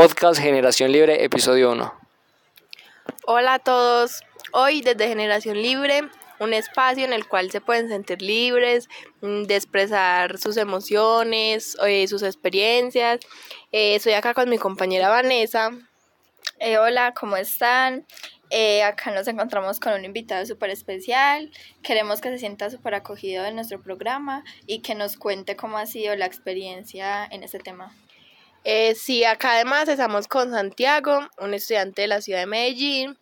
podcast Generación Libre, episodio 1. Hola a todos, hoy desde Generación Libre, un espacio en el cual se pueden sentir libres mm, de expresar sus emociones, eh, sus experiencias. Eh, estoy acá con mi compañera Vanessa. Eh, hola, ¿cómo están? Eh, acá nos encontramos con un invitado súper especial. Queremos que se sienta súper acogido en nuestro programa y que nos cuente cómo ha sido la experiencia en este tema. Eh, sí, acá además estamos con Santiago, un estudiante de la ciudad de Medellín,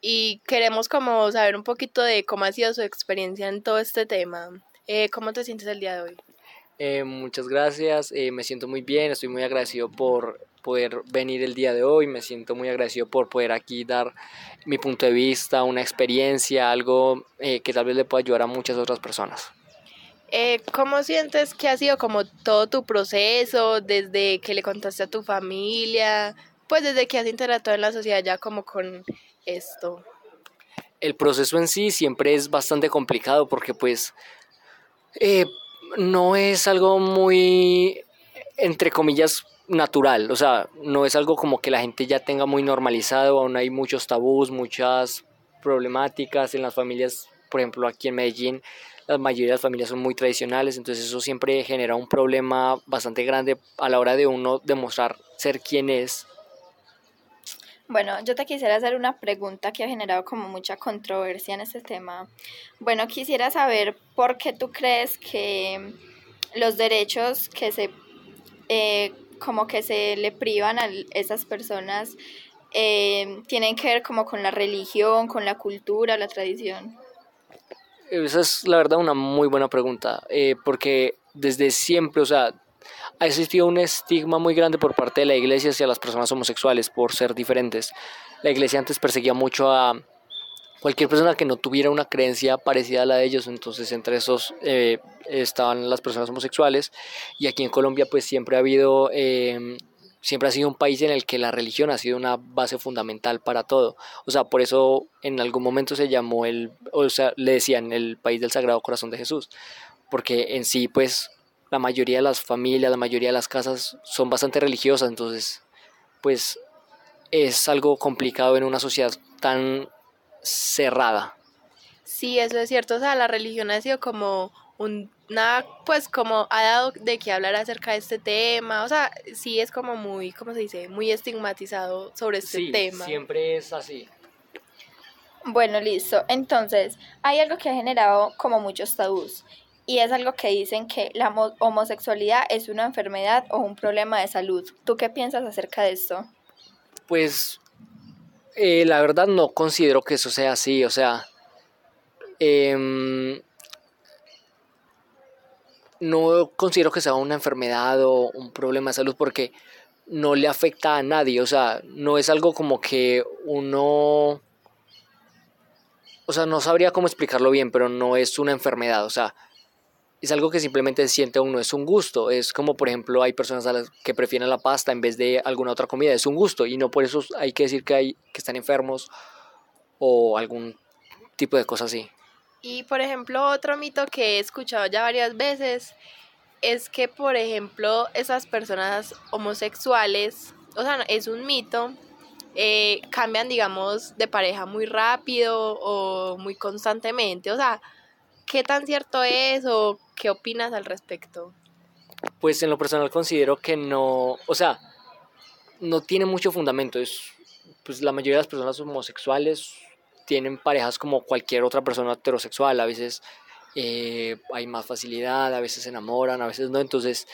y queremos como saber un poquito de cómo ha sido su experiencia en todo este tema. Eh, ¿Cómo te sientes el día de hoy? Eh, muchas gracias, eh, me siento muy bien, estoy muy agradecido por poder venir el día de hoy, me siento muy agradecido por poder aquí dar mi punto de vista, una experiencia, algo eh, que tal vez le pueda ayudar a muchas otras personas. Eh, ¿Cómo sientes que ha sido como todo tu proceso desde que le contaste a tu familia, pues desde que has interactuado en la sociedad ya como con esto? El proceso en sí siempre es bastante complicado porque pues eh, no es algo muy, entre comillas, natural, o sea, no es algo como que la gente ya tenga muy normalizado, aún hay muchos tabús, muchas problemáticas en las familias, por ejemplo, aquí en Medellín, la mayoría de las familias son muy tradicionales, entonces eso siempre genera un problema bastante grande a la hora de uno demostrar ser quien es. Bueno, yo te quisiera hacer una pregunta que ha generado como mucha controversia en este tema. Bueno, quisiera saber por qué tú crees que los derechos que se eh, como que se le privan a esas personas eh, tienen que ver como con la religión, con la cultura, la tradición. Esa es la verdad una muy buena pregunta, eh, porque desde siempre, o sea, ha existido un estigma muy grande por parte de la iglesia hacia las personas homosexuales por ser diferentes. La iglesia antes perseguía mucho a cualquier persona que no tuviera una creencia parecida a la de ellos, entonces entre esos eh, estaban las personas homosexuales y aquí en Colombia pues siempre ha habido, eh, siempre ha sido un país en el que la religión ha sido una base fundamental para todo, o sea, por eso en algún momento se llamó el, o sea, le decían el país del Sagrado Corazón de Jesús, porque en sí pues la mayoría de las familias, la mayoría de las casas son bastante religiosas, entonces pues es algo complicado en una sociedad tan cerrada. Sí, eso es cierto, o sea, la religión ha sido como un, nada, pues como ha dado de qué hablar acerca de este tema, o sea, sí es como muy, ¿cómo se dice? Muy estigmatizado sobre este sí, tema. siempre es así. Bueno, listo. Entonces, hay algo que ha generado como muchos tabús y es algo que dicen que la homosexualidad es una enfermedad o un problema de salud. ¿Tú qué piensas acerca de esto? Pues eh, la verdad no considero que eso sea así, o sea, eh, no considero que sea una enfermedad o un problema de salud porque no le afecta a nadie, o sea, no es algo como que uno, o sea, no sabría cómo explicarlo bien, pero no es una enfermedad, o sea, es algo que simplemente siente uno, es un gusto. Es como, por ejemplo, hay personas a las que prefieren la pasta en vez de alguna otra comida, es un gusto y no por eso hay que decir que, hay, que están enfermos o algún tipo de cosa así. Y por ejemplo, otro mito que he escuchado ya varias veces es que, por ejemplo, esas personas homosexuales, o sea, es un mito, eh, cambian, digamos, de pareja muy rápido o muy constantemente, o sea, ¿qué tan cierto es o qué opinas al respecto? Pues en lo personal considero que no, o sea, no tiene mucho fundamento. Es, pues la mayoría de las personas homosexuales tienen parejas como cualquier otra persona heterosexual. A veces eh, hay más facilidad, a veces se enamoran, a veces no. Entonces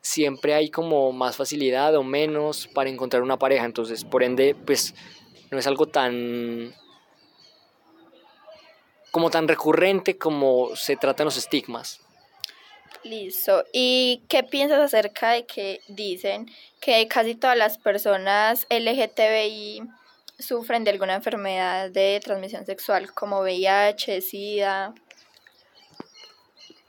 siempre hay como más facilidad o menos para encontrar una pareja. Entonces, por ende, pues no es algo tan como tan recurrente como se tratan los estigmas. Listo. ¿Y qué piensas acerca de que dicen que casi todas las personas LGTBI sufren de alguna enfermedad de transmisión sexual como VIH, SIDA?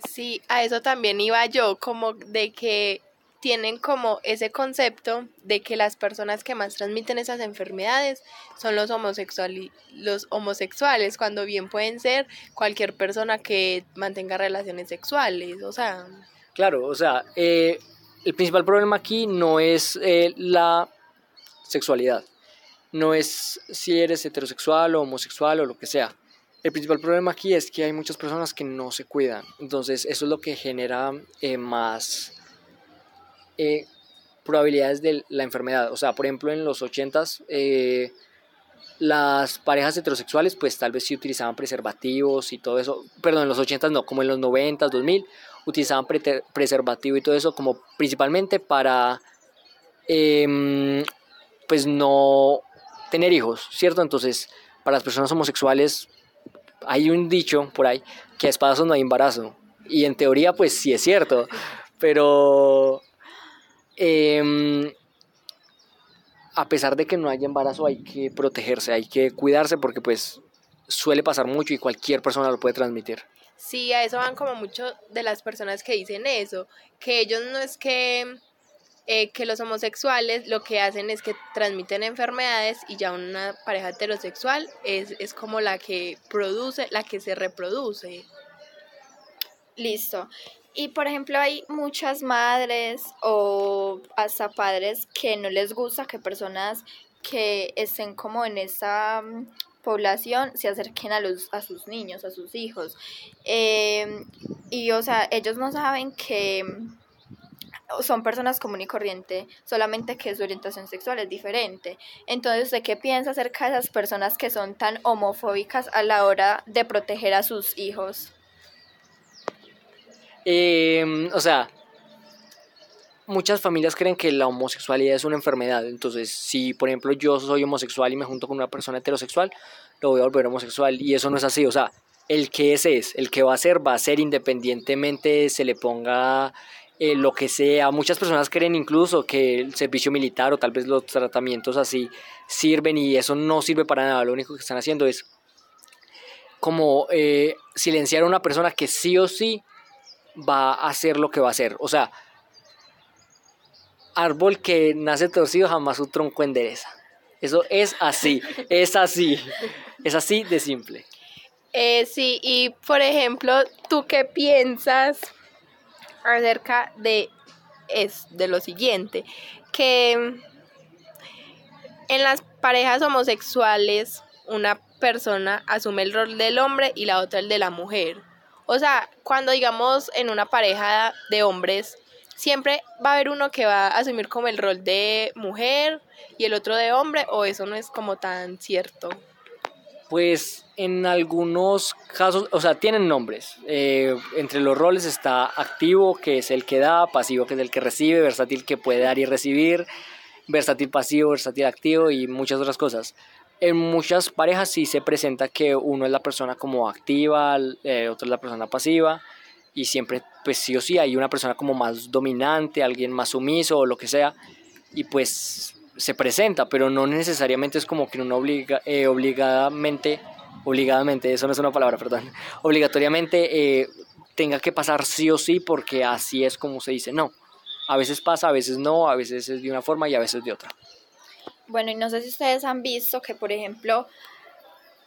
Sí, a eso también iba yo, como de que tienen como ese concepto de que las personas que más transmiten esas enfermedades son los, homosexuali los homosexuales, cuando bien pueden ser cualquier persona que mantenga relaciones sexuales, o sea... Claro, o sea, eh, el principal problema aquí no es eh, la sexualidad. No es si eres heterosexual o homosexual o lo que sea. El principal problema aquí es que hay muchas personas que no se cuidan. Entonces eso es lo que genera eh, más eh, probabilidades de la enfermedad. O sea, por ejemplo, en los 80s, eh, las parejas heterosexuales, pues tal vez sí utilizaban preservativos y todo eso. Perdón, en los 80s no, como en los 90s, 2000, utilizaban preservativo y todo eso, como principalmente para, em, pues no tener hijos, ¿cierto? Entonces, para las personas homosexuales, hay un dicho por ahí que a espadazos no hay embarazo. Y en teoría, pues sí es cierto, pero Em, a pesar de que no haya embarazo, hay que protegerse, hay que cuidarse porque pues suele pasar mucho y cualquier persona lo puede transmitir. Sí, a eso van como mucho de las personas que dicen eso, que ellos no es que, eh, que los homosexuales lo que hacen es que transmiten enfermedades y ya una pareja heterosexual es, es como la que produce, la que se reproduce. Listo. Y por ejemplo hay muchas madres o hasta padres que no les gusta que personas que estén como en esa mm, población se acerquen a, los, a sus niños, a sus hijos. Em, y o sea, ellos no saben que mm, son personas común y corriente, solamente que su orientación sexual es diferente. Entonces, ¿de qué piensa acerca de esas personas que son tan homofóbicas a la hora de proteger a sus hijos? Em, o sea, muchas familias creen que la homosexualidad es una enfermedad. Entonces, si por ejemplo yo soy homosexual y me junto con una persona heterosexual, lo voy a volver homosexual. Y eso no es así. O sea, el que ese es, el que va a ser, va a ser independientemente se le ponga eh, lo que sea. Muchas personas creen incluso que el servicio militar o tal vez los tratamientos así sirven y eso no sirve para nada. Lo único que están haciendo es como eh, silenciar a una persona que sí o sí va a hacer lo que va a hacer. O sea, árbol que nace torcido jamás su tronco endereza. Eso es así, es así, es así de simple. Eh, sí, y por ejemplo, ¿tú qué piensas acerca de, es, de lo siguiente? Que en las parejas homosexuales una persona asume el rol del hombre y la otra el de la mujer. O sea, cuando digamos en una pareja de hombres, siempre va a haber uno que va a asumir como el rol de mujer y el otro de hombre, o eso no es como tan cierto. Pues en algunos casos, o sea, tienen nombres. Eh, entre los roles está activo, que es el que da, pasivo, que es el que recibe, versátil, que puede dar y recibir, versátil pasivo, versátil activo y muchas otras cosas en muchas parejas sí se presenta que uno es la persona como activa, eh, otro es la persona pasiva y siempre pues sí o sí hay una persona como más dominante, alguien más sumiso o lo que sea y pues se presenta, pero no necesariamente es como que uno obliga, eh, obligadamente, obligadamente, eso no es una palabra, perdón, obligatoriamente eh, tenga que pasar sí o sí porque así es como se dice, no, a veces pasa, a veces no, a veces es de una forma y a veces de otra. Bueno, y no sé si ustedes han visto que, por ejemplo,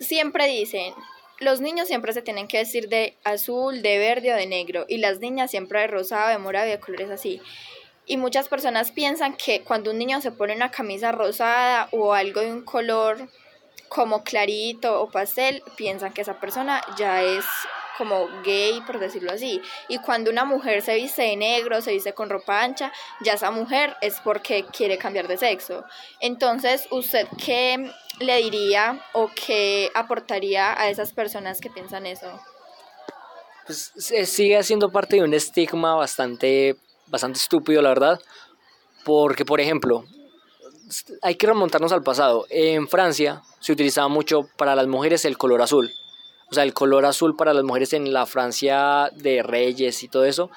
siempre dicen, los niños siempre se tienen que vestir de azul, de verde o de negro, y las niñas siempre de rosado, de morado y de colores así. Y muchas personas piensan que cuando un niño se pone una camisa rosada o algo de un color como clarito o pastel, piensan que esa persona ya es como gay, por decirlo así. Y cuando una mujer se viste de negro, se viste con ropa ancha, ya esa mujer es porque quiere cambiar de sexo. Entonces, ¿usted qué le diría o qué aportaría a esas personas que piensan eso? Pues sigue siendo parte de un estigma bastante, bastante estúpido, la verdad. Porque, por ejemplo, hay que remontarnos al pasado. En Francia se utilizaba mucho para las mujeres el color azul o sea, el color azul para las mujeres en la Francia de reyes y todo eso,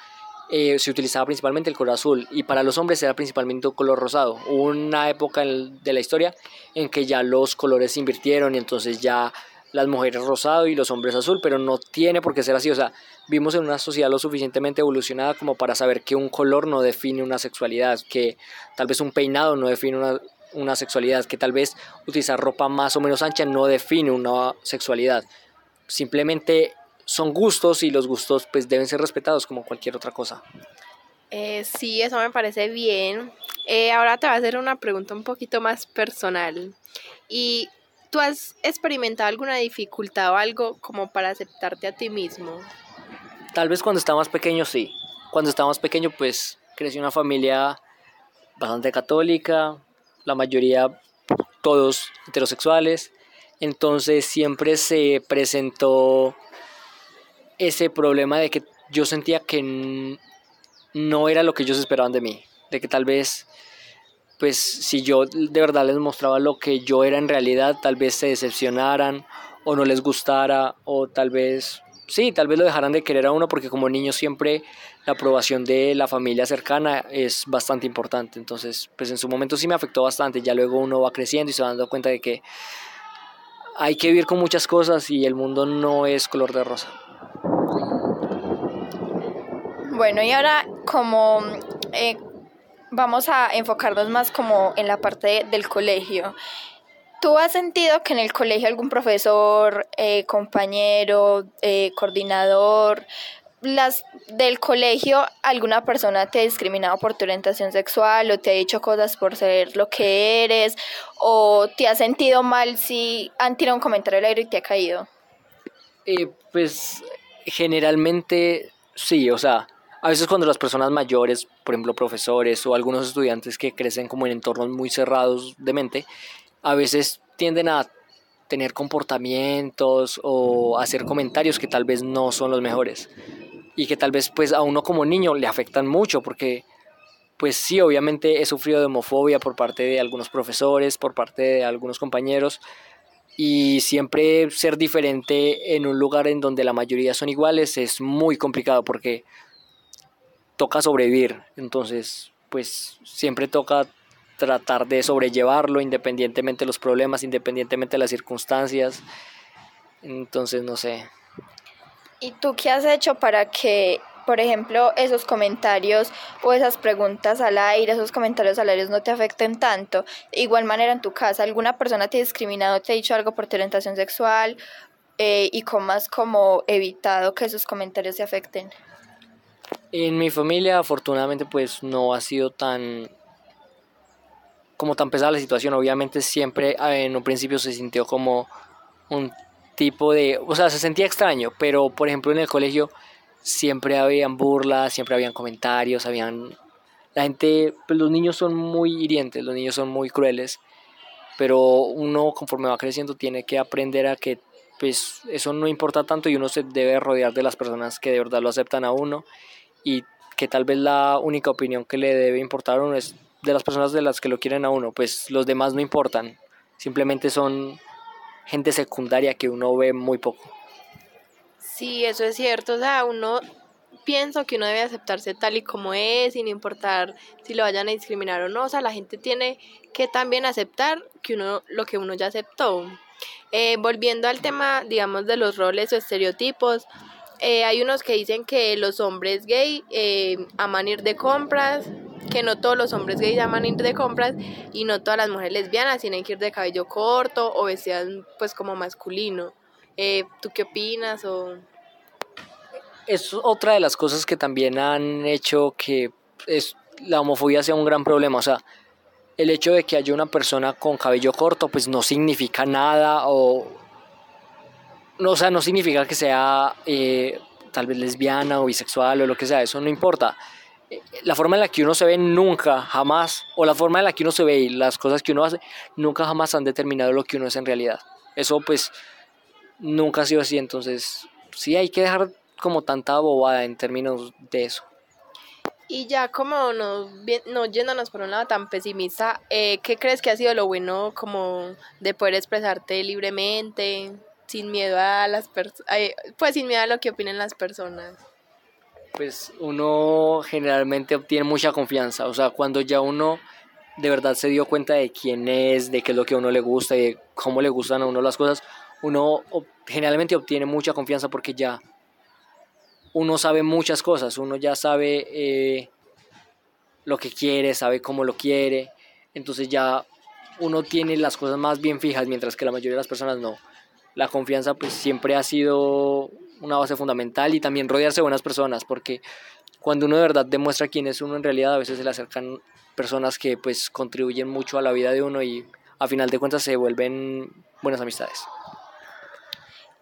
eh, se utilizaba principalmente el color azul y para los hombres era principalmente un color rosado. Hubo una época de la historia en que ya los colores se invirtieron y entonces ya las mujeres rosado y los hombres azul, pero no tiene por qué ser así. O sea, vimos en una sociedad lo suficientemente evolucionada como para saber que un color no define una sexualidad, que tal vez un peinado no define una, una sexualidad, que tal vez utilizar ropa más o menos ancha no define una sexualidad simplemente son gustos y los gustos pues deben ser respetados como cualquier otra cosa. Eh, sí, eso me parece bien. Eh, ahora te voy a hacer una pregunta un poquito más personal. ¿Y tú has experimentado alguna dificultad o algo como para aceptarte a ti mismo? Tal vez cuando estaba más pequeño, sí. Cuando estaba más pequeño, pues crecí en una familia bastante católica, la mayoría, todos heterosexuales. Entonces siempre se presentó ese problema de que yo sentía que no era lo que ellos esperaban de mí, de que tal vez, pues si yo de verdad les mostraba lo que yo era en realidad, tal vez se decepcionaran o no les gustara o tal vez, sí, tal vez lo dejaran de querer a uno porque como niño siempre la aprobación de la familia cercana es bastante importante, entonces pues en su momento sí me afectó bastante, ya luego uno va creciendo y se va dando cuenta de que hay que vivir con muchas cosas y el mundo no es color de rosa. Bueno, y ahora como eh, vamos a enfocarnos más como en la parte del colegio. ¿Tú has sentido que en el colegio algún profesor, eh, compañero, eh, coordinador, las del colegio, alguna persona te ha discriminado por tu orientación sexual o te ha dicho cosas por ser lo que eres o te has sentido mal si han tirado un comentario al aire y te ha caído? pues generalmente sí, o sea, a veces cuando las personas mayores, por ejemplo profesores o algunos estudiantes que crecen como en entornos muy cerrados de mente, a veces tienden a tener comportamientos o hacer comentarios que tal vez no son los mejores y que tal vez pues a uno como niño le afectan mucho porque pues sí, obviamente he sufrido de homofobia por parte de algunos profesores, por parte de algunos compañeros y siempre ser diferente en un lugar en donde la mayoría son iguales es muy complicado porque toca sobrevivir. Entonces, pues siempre toca tratar de sobrellevarlo independientemente de los problemas, independientemente de las circunstancias. Entonces, no sé. ¿Y tú qué has hecho para que, por ejemplo, esos comentarios o esas preguntas al aire, esos comentarios al aire no te afecten tanto? De igual manera en tu casa, ¿alguna persona te ha discriminado, te ha dicho algo por tu orientación sexual? Eh, ¿Y cómo has como evitado que esos comentarios te afecten? En mi familia afortunadamente pues no ha sido tan como tan pesada la situación. Obviamente siempre en un principio se sintió como un tipo de, o sea, se sentía extraño, pero por ejemplo en el colegio siempre habían burlas, siempre habían comentarios, habían la gente, pues los niños son muy hirientes, los niños son muy crueles, pero uno conforme va creciendo tiene que aprender a que pues eso no importa tanto y uno se debe rodear de las personas que de verdad lo aceptan a uno y que tal vez la única opinión que le debe importar a uno es de las personas de las que lo quieren a uno, pues los demás no importan, simplemente son gente secundaria que uno ve muy poco. Sí, eso es cierto, o sea, uno pienso que uno debe aceptarse tal y como es, sin importar si lo vayan a discriminar o no, o sea, la gente tiene que también aceptar que uno lo que uno ya aceptó. Eh, volviendo al tema, digamos, de los roles o estereotipos, eh, hay unos que dicen que los hombres gay eh, aman ir de compras, que no todos los hombres gays aman ir de compras y no todas las mujeres lesbianas tienen que ir de cabello corto o vestidas pues como masculino. Eh, ¿Tú qué opinas? O... Es otra de las cosas que también han hecho que es, la homofobia sea un gran problema. O sea, el hecho de que haya una persona con cabello corto pues no significa nada o no, o sea, no significa que sea eh, tal vez lesbiana o bisexual o lo que sea, eso no importa. Eh, la forma en la que uno se ve nunca, jamás, o la forma en la que uno se ve y las cosas que uno hace, nunca jamás han determinado lo que uno es en realidad. Eso pues nunca ha sido así, entonces sí hay que dejar como tanta bobada en términos de eso. Y ya como no, no yéndonos por un lado tan pesimista, eh, ¿qué crees que ha sido lo bueno como de poder expresarte libremente? Sin miedo a las personas, pues sin miedo a lo que opinen las personas. Pues uno generalmente obtiene mucha confianza, o sea, cuando ya uno de verdad se dio cuenta de quién es, de qué es lo que a uno le gusta, de cómo le gustan a uno las cosas, uno generalmente obtiene mucha confianza porque ya uno sabe muchas cosas, uno ya sabe eh, lo que quiere, sabe cómo lo quiere, entonces ya uno tiene las cosas más bien fijas, mientras que la mayoría de las personas no la confianza pues siempre ha sido una base fundamental y también rodearse de buenas personas porque cuando uno de verdad demuestra quién es uno en realidad, a veces se le acercan personas que pues contribuyen mucho a la vida de uno y a final de cuentas se vuelven buenas amistades.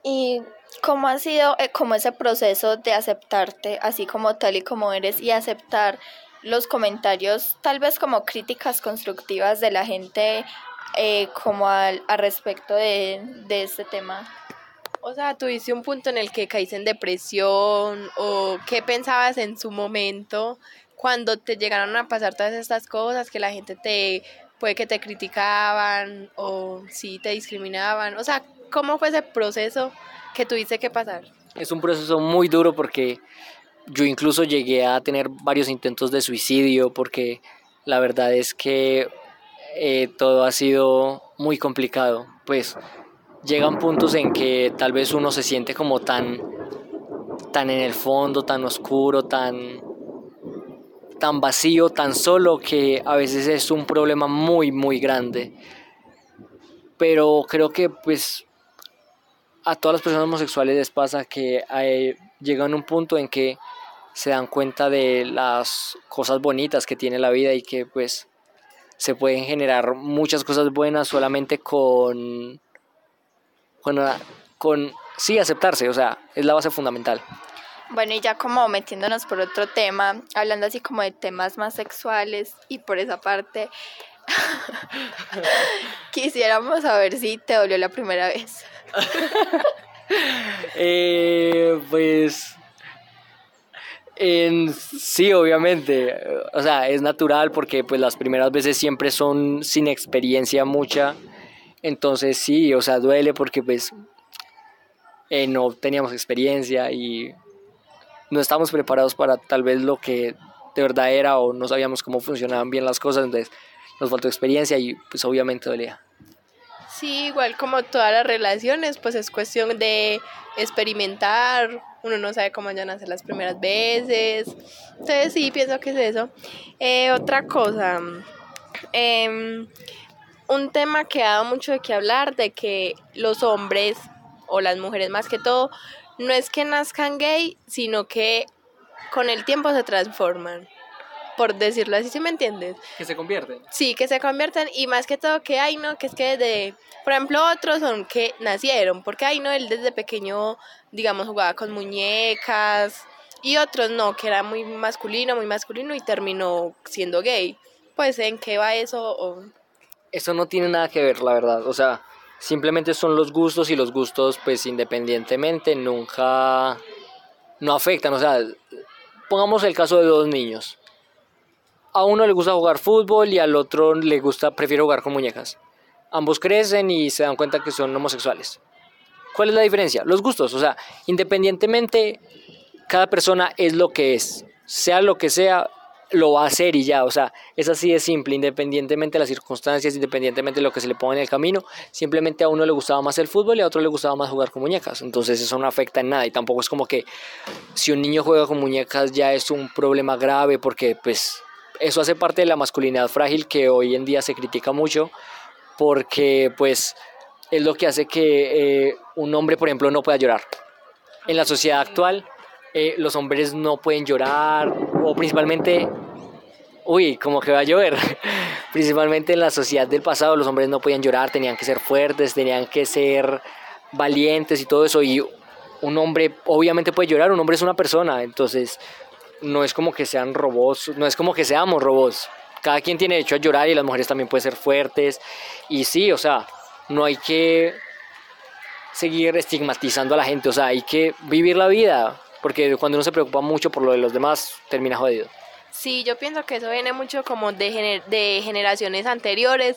¿Y cómo ha sido eh, como ese proceso de aceptarte así como tal y como eres y aceptar los comentarios, tal vez como críticas constructivas de la gente eh, como al, al respecto de, de este tema? O sea, tuviste un punto en el que caíste en depresión o qué pensabas en su momento cuando te llegaron a pasar todas estas cosas, que la gente te puede que te criticaban o sí te discriminaban. O sea, ¿cómo fue ese proceso que tuviste que pasar? Es un proceso muy duro porque yo incluso llegué a tener varios intentos de suicidio porque la verdad es que eh, todo ha sido muy complicado. Pues llegan puntos en que tal vez uno se siente como tan, tan en el fondo, tan oscuro, tan, tan vacío, tan solo, que a veces es un problema muy, muy grande. Pero creo que pues a todas las personas homosexuales les pasa que llegan a un punto en que se dan cuenta de las cosas bonitas que tiene la vida y que pues se pueden generar muchas cosas buenas solamente con con, con sí aceptarse, o sea, es la base fundamental. Bueno, y ya como metiéndonos por otro tema, hablando así como de temas más sexuales y por esa parte, quisiéramos saber si te dolió la primera vez. eh, pues en, sí, obviamente, o sea, es natural porque pues las primeras veces siempre son sin experiencia mucha. Entonces sí, o sea, duele porque pues eh, no teníamos experiencia y no estábamos preparados para tal vez lo que de verdad era o no sabíamos cómo funcionaban bien las cosas, entonces nos faltó experiencia y pues obviamente dolía. Sí, igual como todas las relaciones, pues es cuestión de experimentar, uno no sabe cómo van a ser las primeras veces, entonces sí, pienso que es eso. Eh, otra cosa, eh, un tema que ha dado mucho de qué hablar, de que los hombres, o las mujeres más que todo, no es que nazcan gay, sino que con el tiempo se transforman. Por decirlo así, ¿sí me entiendes? Que se convierten. Sí, que se convierten y más que todo que hay, ¿no? Que es que desde, por ejemplo, otros son que nacieron, porque hay, ¿no? Él desde pequeño, digamos, jugaba con muñecas y otros no, que era muy masculino, muy masculino y terminó siendo gay. Pues, ¿en qué va eso? O, eso no tiene nada que ver, la verdad. O sea, simplemente son los gustos y los gustos, pues independientemente, nunca no afectan. O sea, pongamos el caso de dos niños. A uno le gusta jugar fútbol y al otro le gusta, prefiere jugar con muñecas. Ambos crecen y se dan cuenta que son homosexuales. ¿Cuál es la diferencia? Los gustos. O sea, independientemente, cada persona es lo que es. Sea lo que sea, lo va a hacer y ya, o sea, es así de simple, independientemente de las circunstancias, independientemente de lo que se le ponga en el camino, simplemente a uno le gustaba más el fútbol y a otro le gustaba más jugar con muñecas, entonces eso no afecta en nada y tampoco es como que si un niño juega con muñecas ya es un problema grave porque pues eso hace parte de la masculinidad frágil que hoy en día se critica mucho porque pues es lo que hace que eh, un hombre, por ejemplo, no pueda llorar. En la sociedad actual, eh, los hombres no pueden llorar o principalmente, uy, como que va a llover, principalmente en la sociedad del pasado los hombres no podían llorar, tenían que ser fuertes, tenían que ser valientes y todo eso y un hombre obviamente puede llorar, un hombre es una persona, entonces no es como que sean robots, no es como que seamos robots. Cada quien tiene derecho a llorar y las mujeres también pueden ser fuertes. Y sí, o sea, no hay que seguir estigmatizando a la gente, o sea, hay que vivir la vida porque cuando uno se preocupa mucho por lo de los demás, termina jodido. Sí, yo pienso que eso viene mucho como de, de generaciones anteriores,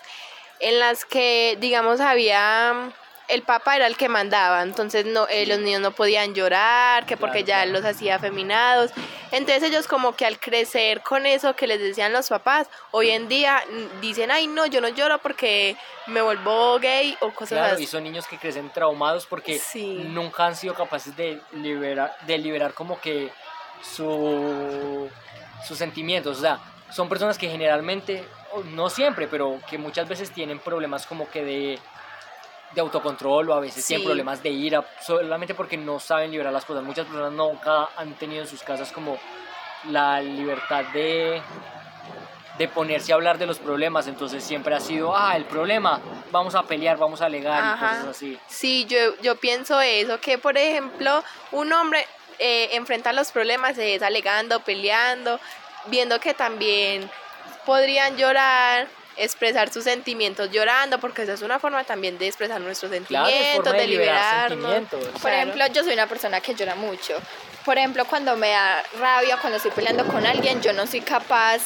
en las que, digamos, había el papá era el que mandaba, entonces no, eh, los niños no podían llorar, que porque ya los hacía afeminados. Entonces ellos como que al crecer con eso que les decían los papás, hoy en día dicen, ay no, yo no lloro porque me vuelvo gay o cosas claro, así. Y son niños que crecen traumados porque nunca han sido capaces de liberar, de liberar como que su, sus sentimientos. O sea, son personas que generalmente, no siempre, pero que muchas veces tienen problemas como que de de autocontrol o a veces tienen problemas de ira solamente porque no saben liberar las cosas. Muchas personas nunca han tenido en sus casas como la libertad de, de ponerse a hablar de los problemas, entonces siempre ha sido, ah, el problema, vamos a pelear, vamos a alegar y Ajá. cosas así. Sí, yo, yo pienso eso, que por ejemplo un hombre eh, enfrenta los problemas es alegando, peleando, viendo que también podrían llorar, expresar sus sentimientos llorando, porque esa es una forma también de expresar nuestros Claro, sentimientos, de de liberar liberarnos. sentimientos. Por Claro. ejemplo, yo soy una persona que llora mucho. Por ejemplo, cuando me da rabia, cuando estoy peleando con alguien, yo no soy capaz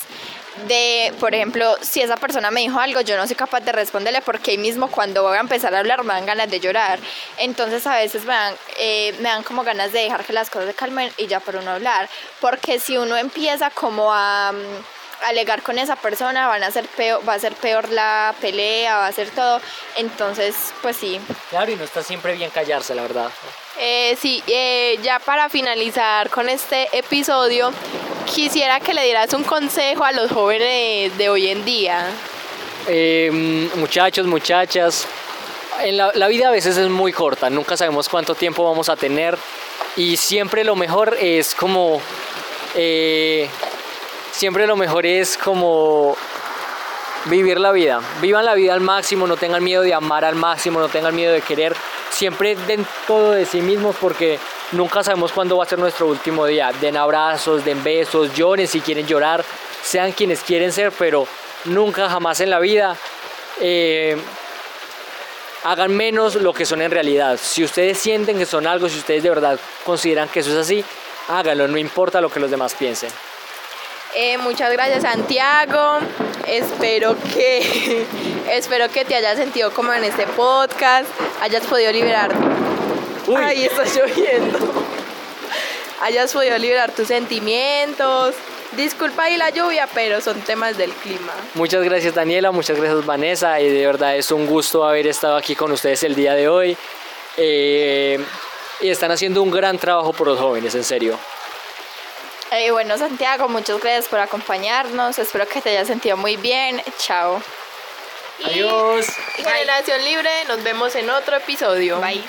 de, por ejemplo, si esa persona me dijo algo, yo no soy capaz de responderle porque ahí mismo cuando voy a empezar a hablar me dan ganas de llorar. Entonces a veces me dan, eh, me dan como ganas de dejar que las cosas se calmen y ya por uno hablar. Porque si uno empieza como a... mm, alegar con esa persona van a ser peor, va a ser peor la pelea, va a ser todo. Entonces, pues sí, Claro, y no está siempre bien callarse, la verdad. Eh, sí, eh, ya para finalizar con este episodio, quisiera que le dieras un consejo a los jóvenes de hoy en día. Eh, muchachos, muchachas, en la, la vida a veces es muy corta, nunca sabemos cuánto tiempo vamos a tener y siempre lo mejor es como, eh, siempre lo mejor es como vivir la vida, vivan la vida al máximo, no tengan miedo de amar al máximo, no tengan miedo de querer, siempre den todo de sí mismos porque nunca sabemos cuándo va a ser nuestro último día, den abrazos, den besos, lloren si quieren llorar, sean quienes quieren ser, pero nunca jamás en la vida eh, hagan menos lo que son en realidad. Si ustedes sienten que son algo, si ustedes de verdad consideran que eso es así, háganlo, no importa lo que los demás piensen. Eh, muchas gracias Santiago. Espero que espero que te hayas sentido como en este podcast, hayas podido liberar. Uy. Ay, está lloviendo. hayas podido liberar tus sentimientos. Disculpa ahí la lluvia, pero son temas del clima. Muchas gracias Daniela, muchas gracias Vanessa, y de verdad es un gusto haber estado aquí con ustedes el día de hoy. Eh, y están haciendo un gran trabajo por los jóvenes, en serio. Eh, bueno, Santiago, muchas gracias por acompañarnos. Espero que te hayas sentido muy bien. Chao. Adiós. Generación Libre, nos vemos en otro episodio. Bye.